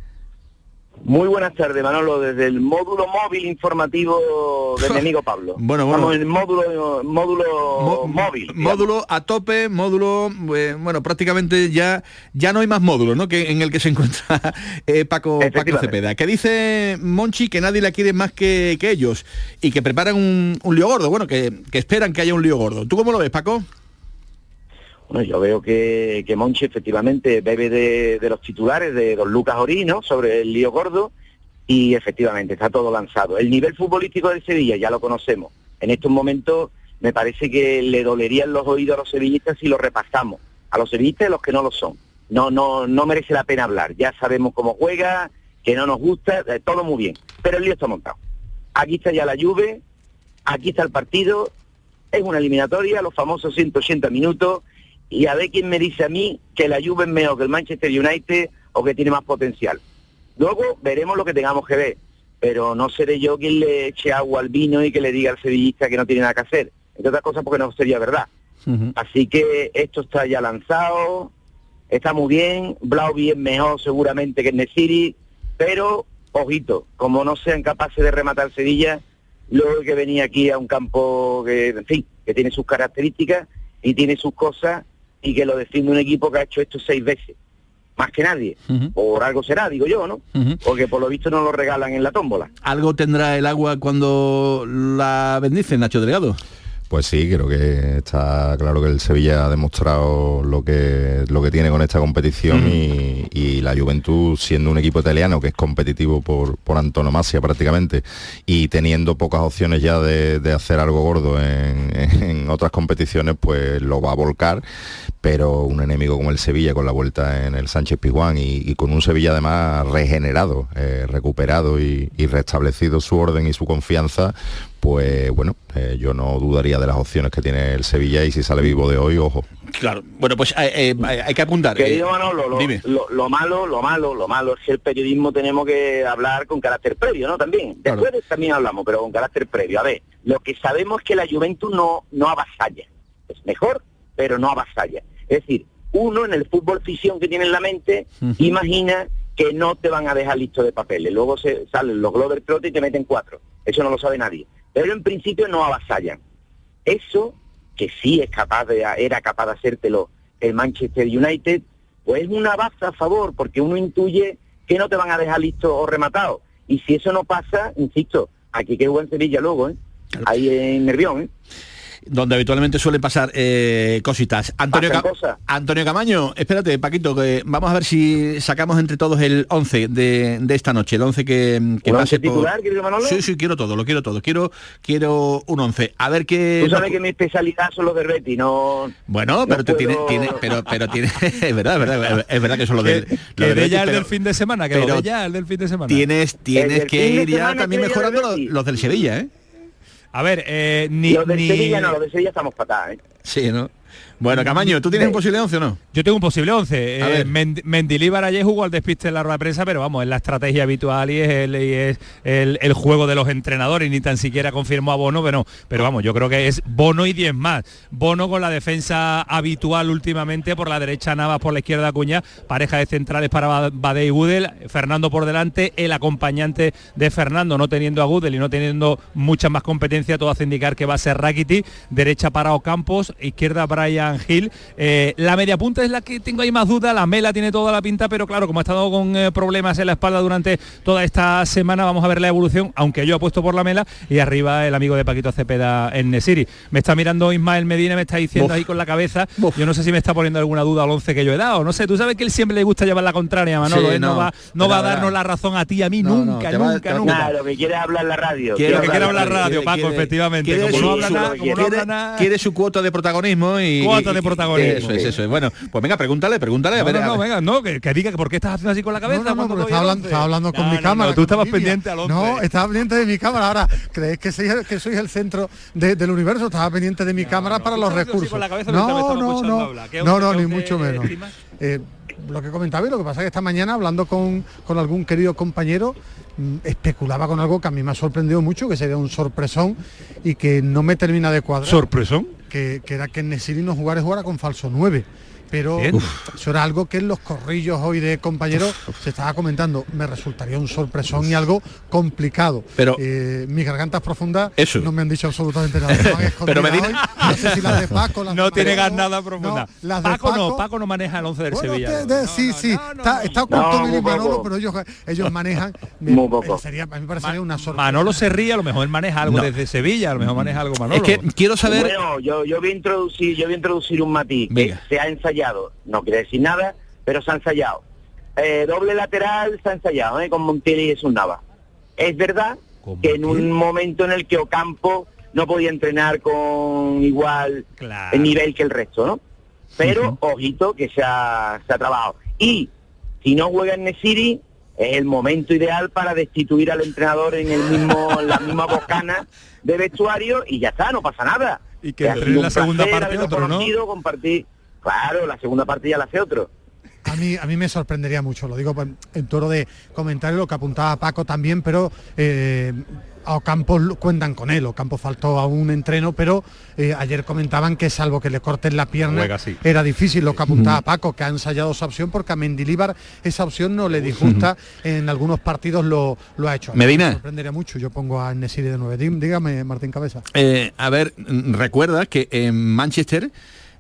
Muy buenas tardes, Manolo, desde el módulo móvil informativo de mi amigo Pablo. Bueno, bueno. Estamos en el módulo, módulo móvil. Módulo a tope, módulo, eh, bueno, prácticamente ya ya no hay más módulo, ¿no? Que en el que se encuentra eh, Paco, Paco Cepeda. Que dice Monchi que nadie la quiere más que, ellos y que preparan un, un lío gordo. Bueno, que, que esperan que haya un lío gordo. ¿Tú cómo lo ves, Paco? Bueno, yo veo que, que Monchi efectivamente bebe de, los titulares de don Lucas Orino sobre el lío gordo y efectivamente está todo lanzado. El nivel futbolístico del Sevilla ya lo conocemos. En estos momentos me parece que le dolerían los oídos a los sevillistas si lo repasamos. A los sevillistas y los que no lo son. No, no, no merece la pena hablar. Ya sabemos cómo juega, que no nos gusta, eh, todo muy bien. Pero el lío está montado. Aquí está ya la lluvia, aquí está el partido, es una eliminatoria, los famosos 180 minutos, y a ver quién me dice a mí que la Juve es mejor que el Manchester United o que tiene más potencial. Luego veremos lo que tengamos que ver, pero no seré yo quien le eche agua al vino y que le diga al sevillista que no tiene nada que hacer. Entre otras cosas porque no sería verdad. Así que esto está ya lanzado, está muy bien, Blauvi es mejor seguramente que el Nesiri, pero ojito, como no sean capaces de rematar Sevilla, luego que venía aquí a un campo que, en fin, que tiene sus características y tiene sus cosas y que lo defiende un equipo que ha hecho esto seis veces. Más que nadie. Por algo será, digo yo, ¿no? Porque por lo visto no lo regalan en la tómbola. ¿Algo tendrá el agua cuando la bendice, Nacho Delgado? Pues sí, creo que está claro que el Sevilla ha demostrado lo que, lo que tiene con esta competición y, la Juventud, siendo un equipo italiano que es competitivo por, por antonomasia prácticamente y teniendo pocas opciones ya de, hacer algo gordo en, en, otras competiciones, pues lo va a volcar. Pero un enemigo como el Sevilla con la vuelta en el Sánchez Pizjuán y, con un Sevilla además regenerado, eh, recuperado y, restablecido su orden y su confianza, pues bueno, eh, yo no dudaría de las opciones que tiene el Sevilla y si sale vivo de hoy, ojo. Claro, bueno, pues eh, hay que apuntar. Querido Manolo, lo, lo, malo, lo malo, lo malo es que el periodismo tenemos que hablar con carácter previo, ¿no? También. Después también hablamos, pero con carácter previo. A ver, lo que sabemos es que la Juventus no, no avasalla. Es mejor pero no avasalla. Es decir, uno en el fútbol ficción que tiene en la mente, imagina que no te van a dejar listo de papeles. Luego se salen los Glover Trot y te meten cuatro. Eso no lo sabe nadie. Pero en principio no avasallan. Eso, que sí es capaz de, era capaz de hacértelo el Manchester United, pues es una baza a favor, porque uno intuye que no te van a dejar listo o rematado. Y si eso no pasa, insisto, aquí que en Sevilla luego, ¿eh? Ahí en Nervión, ¿eh? Donde habitualmente suelen pasar eh, cositas. Antonio, Antonio Camaño, espérate, Paquito, que vamos a ver si sacamos entre todos el 11 de, esta noche, el 11 que, que pase titular, Manolo? Sí, sí, quiero todo, lo quiero todo. Quiero quiero un 11. A ver qué... Tú sabes que mi especialidad son los de Betty, no... Bueno, pero tú tienes, pero, pero tiene, es verdad, es verdad, es verdad que son los de, que de ya el del fin de semana, que pero ya el del fin de semana. Tienes, tienes que ir ya también mejorando los, los del Sevilla, ¿eh? A ver, eh, ni... Los de Sevilla no, los de Sevilla estamos patadas, ¿eh? Sí, ¿no? Bueno, Camaño, ¿tú tienes un posible 11 o no? Yo tengo un posible 11. Eh, Mendilíbar ayer jugó al despiste en la rueda de prensa, pero vamos, es la estrategia habitual y es, el, es el, juego de los entrenadores, ni tan siquiera confirmó a Bono, pero, pero vamos, yo creo que es Bono y 10 más. Bono con la defensa habitual últimamente, por la derecha Navas, por la izquierda Cuña, pareja de centrales para Bade y Gudel, Fernando por delante, el acompañante de Fernando, no teniendo a Gudel y no teniendo mucha más competencia, todo hace indicar que va a ser Rakiti, derecha para Ocampos, izquierda Brian Hill. Eh, la media punta es la que tengo ahí más duda, la Mela tiene toda la pinta, pero claro, como ha estado con eh, problemas en la espalda durante toda esta semana, vamos a ver la evolución, aunque yo apuesto por la Mela y arriba el amigo de Paquito Cepeda en Nesiri. Me está mirando Ismael Medina, me está diciendo ahí con la cabeza, yo no sé si me está poniendo alguna duda al 11 que yo he dado, no sé, tú sabes que él siempre le gusta llevar la contraria, Manolo, Sí, ¿eh? no, no, va, no va a darnos la razón a ti, a mí, No, no, nunca, va- nunca, nunca. Nada, lo que quiere hablar en la radio. Quiere, que Quiere quiere hablar radio, quiere- Paco, quiere- efectivamente. quiere como no su- habla su- nada, como no quiere- habla nada- quiere su cuota de protagonismo y De protagonismo. Eso es, eso es. Bueno, pues venga, pregúntale, pregúntale a No, ver. no, a no, ver. venga, no, que, que diga que por qué estás haciendo así con la cabeza. No, no, porque estaba hablando, once. estaba hablando con No, mi no, cámara. no, tú estabas pendiente al once. No, estaba pendiente de mi cámara. Ahora, ¿crees que soy, el- que soy el centro de- del universo? Estaba pendiente de mi cámara para los recursos. con la cabeza mientras me no, no, no, hablar. ¿Qué no, no, ni mucho menos. Eh, lo que comentaba y lo que pasa es que esta mañana hablando con, con algún querido compañero mm, especulaba con algo que a mí me ha sorprendido mucho, que sería un sorpresón y que no me termina de cuadrar. ¿Sorpresón? Que, que era que Nesiri no jugara jugara con falso 9. Pero Bien. uf, eso era algo que en los corrillos hoy de compañeros se estaba comentando. Me resultaría un sorpresón y algo complicado. Pero- Eh, mis gargantas profundas Eso. no me han dicho absolutamente nada. Pero Medina- hoy. No sé si las de Paco, las No de tiene nada profunda. No, las de Paco, no, Paco- no maneja el 11 del bueno, Sevilla. de- no. de- sí, sí, está, está oculto Mili. Manolo, pero ellos, ellos manejan. me- Muy poco. Sería, a mí me parecería una sorpresa. Manolo se ríe, a lo mejor él maneja algo No. desde Sevilla, a lo mejor maneja algo Manolo. Es que quiero saber. Bueno, yo, yo voy a introducir, yo voy a introducir un matiz. que Venga. se ha ensayado, no quiere decir nada, pero se ha ensayado. Eh, doble lateral se ha ensayado, ¿eh? con Montiel y Jesús Nava. Es verdad ¿Con que en un momento en el que Ocampo no podía entrenar con igual Claro. el nivel que el resto, ¿no? Pero, ojito, que se ha, se ha trabajado. Y si no juega en Nesiri, es el momento ideal para destituir al entrenador en el mismo, en la misma bocana de vestuario y ya está, no pasa nada. Y que entre en la un segunda parte compartir. Claro, la segunda parte ya la hace otro. A mí, a mí me sorprendería mucho, lo digo en toro de comentario, lo que apuntaba Paco también, pero eh, a Ocampo cuentan con él. Ocampo faltó a un entreno, pero eh, ayer comentaban que salvo que le corten la pierna, era difícil lo que apuntaba Paco, que ha ensayado esa opción, porque a Mendilíbar esa opción no le disgusta, en algunos partidos lo, lo ha hecho. A mí Medina. Me sorprendería mucho, yo pongo a Nesiri de 9. Dígame, Martín Cabeza. Eh, a ver, mm, recuerda que en Manchester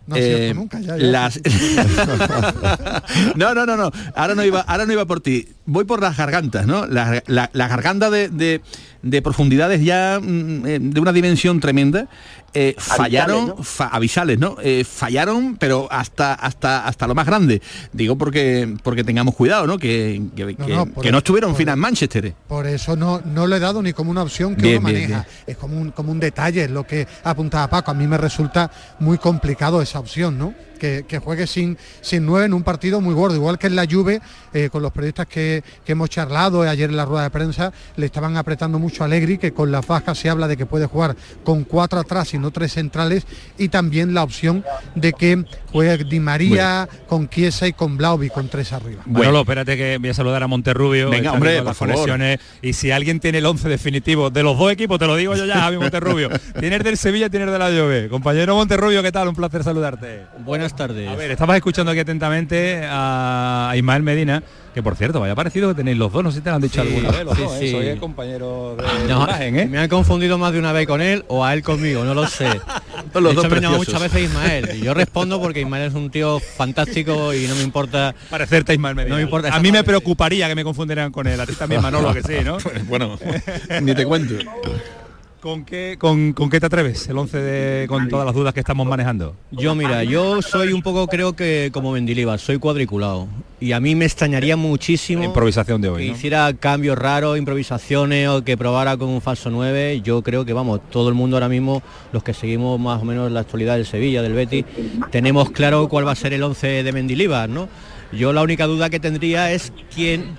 No es cierto eh, nunca, ya, ya. las no no no no. Ahora no iba ahora no iba por ti. Voy por las gargantas no las la, la garganta de, de- de profundidades ya mm, eh, de una dimensión tremenda eh, fallaron ¿no? fa- avisales no Eh, fallaron pero hasta hasta hasta lo más grande digo porque porque tengamos cuidado no que que, No, que- no, que estuvieron el- en Manchester Por eso no, no lo he dado ni como una opción que Bien, uno bien, maneja. Es como un, como un detalle, es lo que apuntaba Paco. A mí me resulta muy complicado esa opción, ¿no? Que, que juegue sin, sin nueve en un partido muy gordo. Igual que en la Juve, eh, con los periodistas que, que hemos charlado eh, ayer en la rueda de prensa, le estaban apretando mucho a Allegri, que con las bajas se habla de que puede jugar con cuatro atrás y no tres centrales, y también la opción de que juegue Di María con Chiesa y con Blauvi con tres arriba. Bueno, espérate que voy a saludar a Monterrubio. Venga, hombre, por las favor. conexiones. Y si alguien tiene el 11 definitivo de los dos equipos, te lo digo yo ya, Javi Monterrubio. tienes del Sevilla, tienes de la Juve. Compañero Monterrubio, ¿qué tal? Un placer saludarte. Buenas tardes. A ver, estabas escuchando aquí atentamente a Ismael Medina, que por cierto, vaya parecido que tenéis los dos, no sé si te lo han dicho Sí, alguna vez los sí, dos, ¿eh? sí. Soy el compañero de No, imagen, ¿eh? Me han confundido más de una vez con él o a él conmigo, no lo sé. Los De dos hecho, me muchas veces Ismael. Y yo respondo porque Ismael es un tío fantástico y no me importa. Parecerte Ismael Medina. No me importa a mí me preocuparía que me confundieran con él. A ti también, Manolo, que sí, ¿no? Pues, bueno ni te cuento ¿Con qué, con, con qué te atreves el 11 de, con todas las dudas que estamos manejando? Yo, mira, yo soy un poco, creo que como Mendilibar, soy cuadriculado. Y a mí me extrañaría muchísimo Improvisación de que hoy, ¿no? hiciera cambios raros, improvisaciones o que probara con un falso 9. Yo creo que, vamos, todo el mundo ahora mismo, los que seguimos más o menos la actualidad del Sevilla, del Betis, tenemos claro cuál va a ser el 11 de Mendilibar, ¿no? Yo la única duda que tendría es quién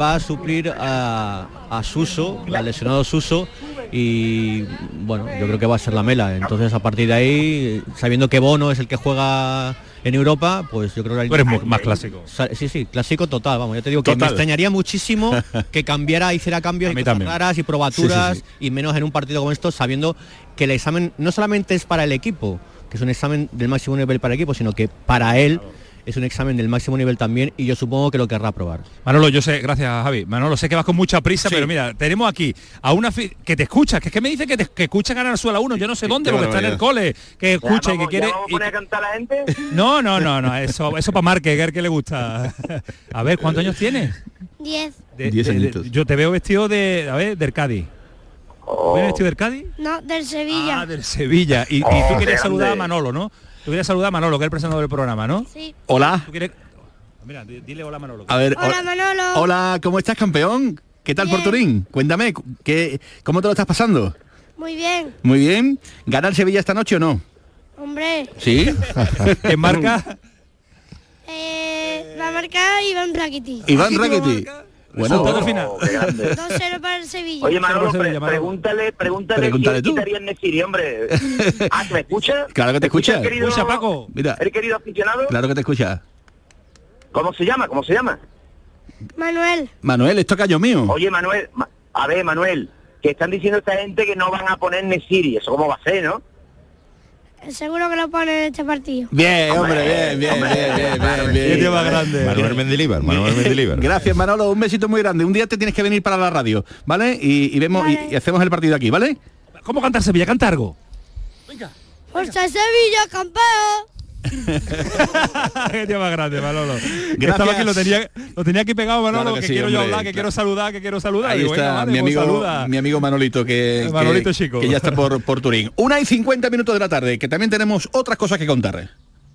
va a suplir a, a Suso, al lesionado Suso, y bueno, yo creo que va a ser la Mela. Entonces a partir de ahí, sabiendo que Bono es el que juega en Europa, pues yo creo que... Tú eres más clásico. Sí, sí, clásico total, vamos, ya te digo que me extrañaría muchísimo que cambiara, hiciera cambios y cosas raras y probaturas Sí, sí, y menos en un partido como esto, sabiendo que el examen no solamente es para el equipo, que es un examen del máximo nivel para el equipo, sino que para él es un examen del máximo nivel también y yo supongo que lo querrá probar. Manolo, yo sé, gracias Javi. Manolo, sé que vas con mucha prisa, pero mira, tenemos aquí a una que te escucha, que es que me dice que, te, que escucha Canal Sur a la 1, yo no sé dónde, qué porque está en el cole, que escucha y que quiere... ¿Vamos a poner a cantar a la gente? No, no, no, no, eso, eso para Marque, que es el que le gusta. A ver, ¿cuántos años tienes? Diez. De- Diez de- de- añitos. yo te veo vestido de, a ver, del Cádiz. ¿Vienes vestido del Cádiz? No, del Sevilla. Ah, del Sevilla. Y, y Oh, tú qué quieres saludar a grande. Manolo, ¿no? Tú quieres saludar a Manolo, que es el presentador del programa, ¿no? Sí. Hola. ¿Tú quieres- Mira, di- dile hola Manolo. A ver, Hola, Manolo. Hola, ¿cómo estás, campeón? ¿Qué tal por Bien. Turín? Cuéntame, ¿qué, ¿cómo te lo estás pasando? Muy bien. Muy bien. ¿Gana el Sevilla esta noche o no? Hombre. ¿Sí? ¿Quién marca? Eh, va a marcar Iván Rakiti. Iván Rakitic. Bueno, final. 2-0 para el Sevilla. Oye, Manolo, Sevilla, pre- Manolo. pregúntale, pregúntale, Pregúntale quién tú. quitaría el Nesiri, hombre. Ah, ¿me escucha? Claro que te ¿Me escucha. el querido- Escucha, Paco. Mira, ¿El querido aficionado? claro que te escucha. ¿Cómo se llama? ¿Cómo se llama? Manuel. Manuel, esto callo mío. Oye, Manuel, ma- a ver, Manuel, que están diciendo esta gente que no van a poner Nesiri. ¿Eso cómo va a ser, no? Seguro que lo pone en este partido. Bien, hombre, bien, bien, bien, bien, bien, bien. Qué tío más grande. Manuel Mendilibar, Manuel Mendilibar. Gracias, Manolo. Un besito muy grande. Un día te tienes que venir para la radio, ¿vale? Y, y vemos y- Vale. y, hacemos el partido aquí, ¿vale? ¿Cómo canta el Sevilla? Canta algo. ¡Forza Sevilla, campeón! Qué tío más grande, Manolo. Que Gracias. Estaba aquí, lo tenía, lo tenía aquí pegado, Manolo, Claro que que, sí, quiero yo hablar, que claro. quiero saludar, que quiero saludar. Ahí está vale, mi pues amigo, saluda. mi amigo Manolito que, que- Manolito chico. que ya está por, por Turín. Una y 50 minutos de la tarde, que también tenemos otras cosas que contar.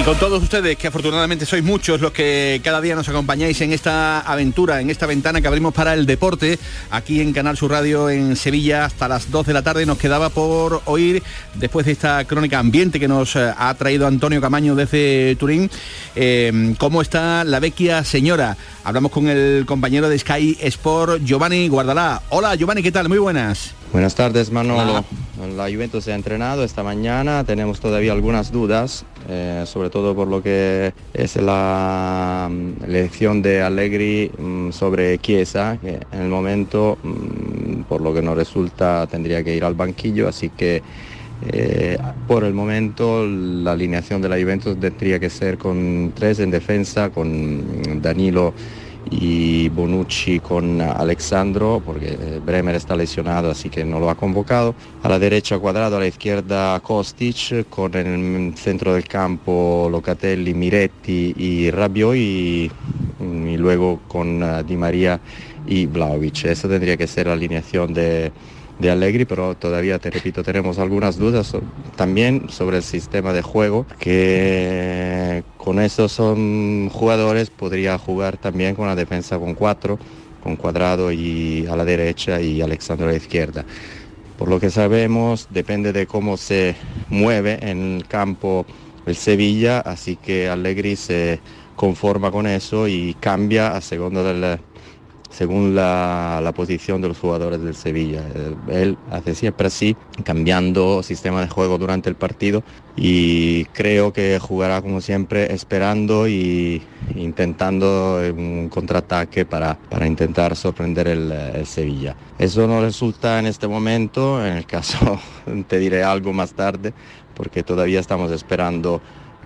Y con todos ustedes, que afortunadamente sois muchos los que cada día nos acompañáis en esta aventura, en esta ventana que abrimos para el deporte, aquí en Canal Sur Radio en Sevilla hasta las 2 de la tarde, nos quedaba por oír, después de esta crónica ambiente que nos eh, ha traído Antonio Camaño desde Turín, eh, cómo está la vecchia señora. Hablamos con el compañero de Sky Sport, Giovanni Guardalá. Hola Giovanni, ¿qué tal? Muy buenas. Buenas tardes Manolo. La Juventus se ha entrenado esta mañana, tenemos todavía algunas dudas, eh, sobre todo por lo que es la mm, elección de Allegri mm, sobre Chiesa, que en el momento, mm, por lo que nos resulta, tendría que ir al banquillo, así que eh, por el momento la alineación de la Juventus tendría que ser con tres en defensa, con Danilo y Bonucci con Alexandro, porque eh, Bremer está lesionado, así que no lo ha convocado. A la derecha Cuadrado, a la izquierda Kostic, con el centro del campo Locatelli, Miretti y Rabiot y, y luego con eh, Di María y Vlaovic. Esa tendría que ser la alineación de, de Allegri, pero todavía, te repito, tenemos algunas dudas también sobre el sistema de juego, que con esos son jugadores podría jugar también con la defensa con cuatro, con Cuadrado y a la derecha y Alexandro a la izquierda. Por lo que sabemos, depende de cómo se mueve en el campo el Sevilla, así que Allegri se conforma con eso y cambia a segundo del, según la, la posición de los jugadores del Sevilla. Él, él hace siempre así, cambiando sistema de juego durante el partido y creo que jugará como siempre esperando y intentando un contraataque para, para intentar sorprender el, el Sevilla. Eso no resulta en este momento, en el caso te diré algo más tarde, porque todavía estamos esperando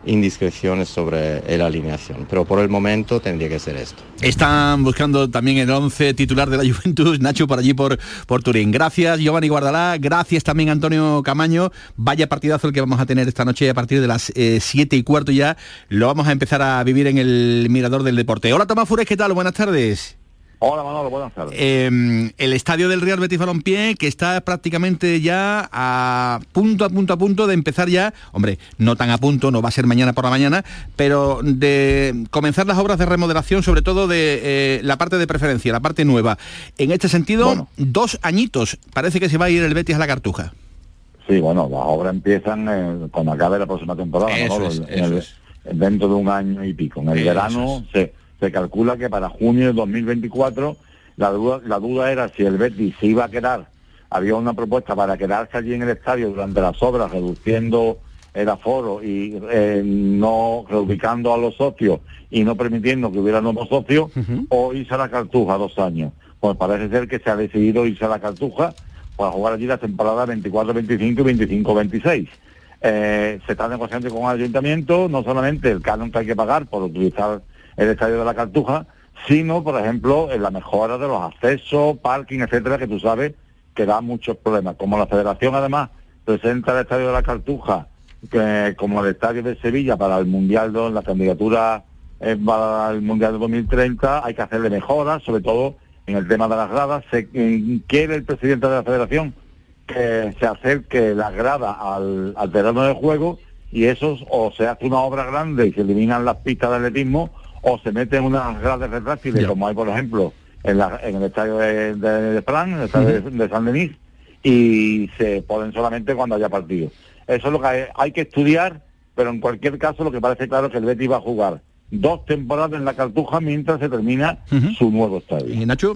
indiscreciones sobre la alineación, pero por el momento tendría que ser esto. Están buscando también el 11 titular de la Juventus, Nacho, por allí por, por Turín. Gracias, Giovanni Guardalá, gracias también Antonio Camaño. Vaya partidazo el que vamos a tener esta noche a partir de las 7 y cuarto ya. Lo vamos a empezar a vivir en el Mirador del Deporte. Hola Tomás Fures, ¿qué tal? Buenas tardes. Hola Manolo, buenas tardes. Eh, el estadio del Real Betis Balompié que está prácticamente ya a punto, a punto, a punto de empezar ya, hombre, no tan a punto, no va a ser mañana por la mañana, pero de comenzar las obras de remodelación, sobre todo de eh, la parte de preferencia, la parte nueva. En este sentido, bueno. dos añitos, parece que se va a ir el Betis a la Cartuja. Sí, bueno, las obras empiezan eh, cuando acabe la próxima temporada, eso ¿no? es, en eso el, es. dentro de un año y pico. En el Eso verano es. se, se calcula que para junio de 2024 la duda, la duda era si el Betis se iba a quedar, había una propuesta para quedarse allí en el estadio durante las obras, reduciendo el aforo y eh, no reubicando a los socios y no permitiendo que hubiera nuevos socios, o irse a la Cartuja dos años. Pues parece ser que se ha decidido irse a la Cartuja para jugar allí la temporada 24-25 y 25-26. Eh, se está negociando con el ayuntamiento no solamente el canon que hay que pagar por utilizar el estadio de la Cartuja, sino, por ejemplo, en la mejora de los accesos, parking, etcétera, que tú sabes que da muchos problemas. Como la federación, además, presenta el estadio de la Cartuja que, como el estadio de Sevilla para el Mundial, de la candidatura para el Mundial de 2030, hay que hacerle mejoras, sobre todo en el tema de las gradas. Se, eh, quiere el presidente de la federación que se acerque la grada al, al terreno de juego y eso o se hace una obra grande y se eliminan las pistas de atletismo o se meten unas gradas retráctiles como hay por ejemplo en, la- en el estadio de, de, de Fran, en el estadio de, de San Denis y se ponen solamente cuando haya partido. Eso es lo que hay, hay que estudiar, pero en cualquier caso lo que parece claro es que el Betis va a jugar dos temporadas en la Cartuja mientras se termina su nuevo estadio. ¿Y Nacho?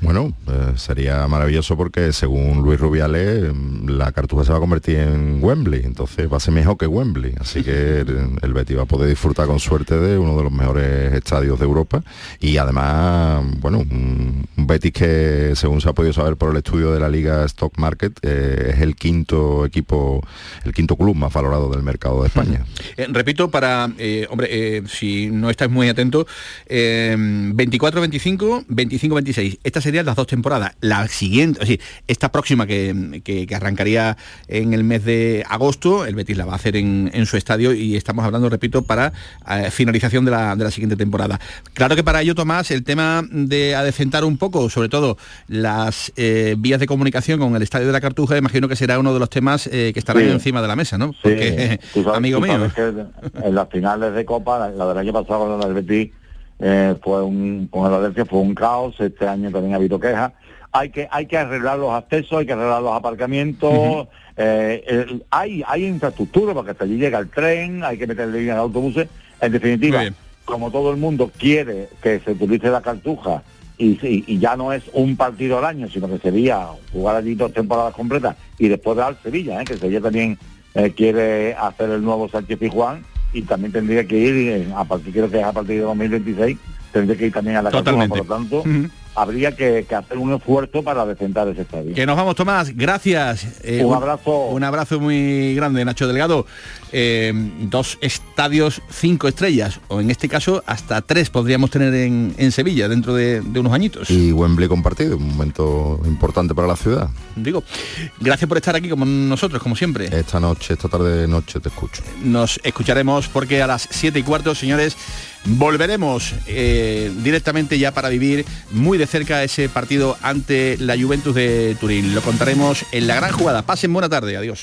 Bueno, eh, sería maravilloso porque según Luis Rubiales mm, la Cartuja se va a convertir en Wembley, entonces va a ser mejor que Wembley, así que el, el Betis va a poder disfrutar con suerte de uno de los mejores estadios de Europa y además, bueno, un, un Betis que según se ha podido saber por el estudio de la Liga Stock Market eh, es el quinto equipo, el quinto club más valorado del mercado de España. Eh, repito, para, hombre, si no estáis muy atentos, eh, 24-25, 25-26. Estas serían las dos temporadas. La siguiente, o sea, esta próxima que, que- que arrancaría en el mes de agosto, el Betis la va a hacer en, en su estadio y estamos hablando, repito, para eh, finalización de la, de la siguiente temporada. Claro que para ello, Tomás, el tema de adecentar un poco, sobre todo las eh, vías de comunicación con el estadio de la Cartuja, imagino que será uno de los temas eh, que estarán Sí. encima de la mesa, ¿no? Porque, sabes- amigo mío. en las finales de Copa, la del año pasado la del Betis eh, fue un, con el Valencia fue un caos, este año también ha habido quejas. Hay que, hay que arreglar los accesos, hay que arreglar los aparcamientos, eh, el- hay, hay infraestructura porque hasta allí llega el tren, hay que meterle líneas de autobuses. En definitiva, como todo el mundo quiere que se utilice la cartuja y, y- y ya no es un partido al año, sino que sería jugar allí dos temporadas completas y después dar Sevilla, ¿eh? que Sevilla también eh, quiere hacer el nuevo Sánchez Pizjuán y también tendría que ir, eh, a partir, creo que es a partir de 2026, tendría que ir también a la Totalmente. por lo tanto. Habría que, que hacer un esfuerzo para decentar ese estadio. Que nos vamos, Tomás. Gracias. Eh, Un abrazo. Un abrazo muy grande, Nacho Delgado. Eh, dos estadios, cinco estrellas, o en este caso hasta tres podríamos tener en, en Sevilla dentro de, de unos añitos. Y Wembley compartido, un momento importante para la ciudad. Digo, gracias por estar aquí como nosotros, como siempre. Esta noche, esta tarde noche te escucho. Nos escucharemos porque a las 7 y cuarto, señores, volveremos eh, directamente ya para vivir muy de cerca ese partido ante la Juventus de Turín. Lo contaremos en la gran jugada. Pasen buena tarde. Adiós.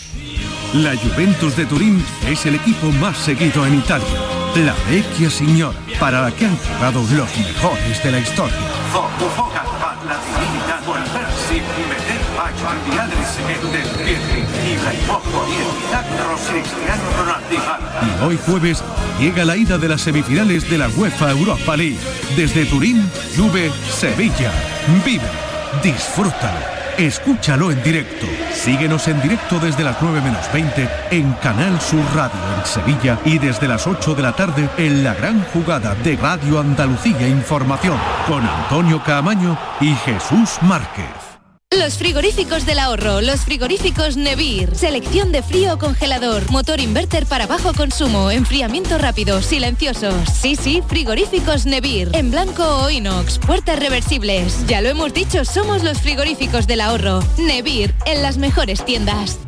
La Juventus de Turín es el equipo más seguido en Italia. La Vecchia Signora, para la que han jugado los mejores de la historia. Y hoy jueves llega la ida de las semifinales de la UEFA Europa League. Desde Turín, Juve, Sevilla. Vive, disfruta. Escúchalo en directo. Síguenos en directo desde las 9 menos 20 en Canal Sur Radio en Sevilla y desde las 8 de la tarde en la gran jugada de Radio Andalucía Información con Antonio Caamaño y Jesús Márquez. Los frigoríficos del ahorro, los frigoríficos Nevir, selección de frío o congelador, motor inverter para bajo consumo, enfriamiento rápido, silenciosos. Sí, sí, frigoríficos Nevir, en blanco o inox, puertas reversibles. Ya lo hemos dicho, somos los frigoríficos del ahorro. Nevir, en las mejores tiendas.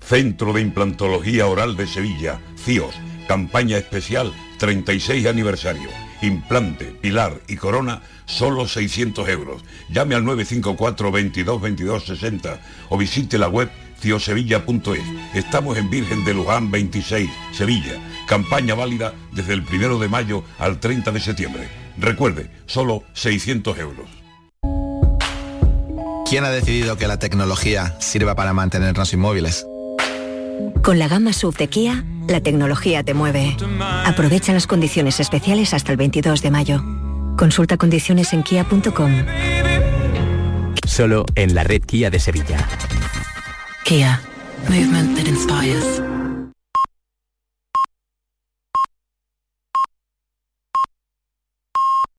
Centro de Implantología Oral de Sevilla, CIOS, campaña especial 36 aniversario. Implante, pilar y corona, solo 600 euros. Llame al 954 22 22 60 o visite la web ciosevilla.es. Estamos en Virgen de Luján 26, Sevilla. Campaña válida desde el 1 de mayo al 30 de septiembre. Recuerde, solo 600 euros. ¿Quién ha decidido que la tecnología sirva para mantenernos inmóviles? Con la gama SUV de Kia, la tecnología te mueve. Aprovecha las condiciones especiales hasta el 22 de mayo. Consulta condiciones en kia.com. Solo en la red Kia de Sevilla. Kia. Movement that inspires.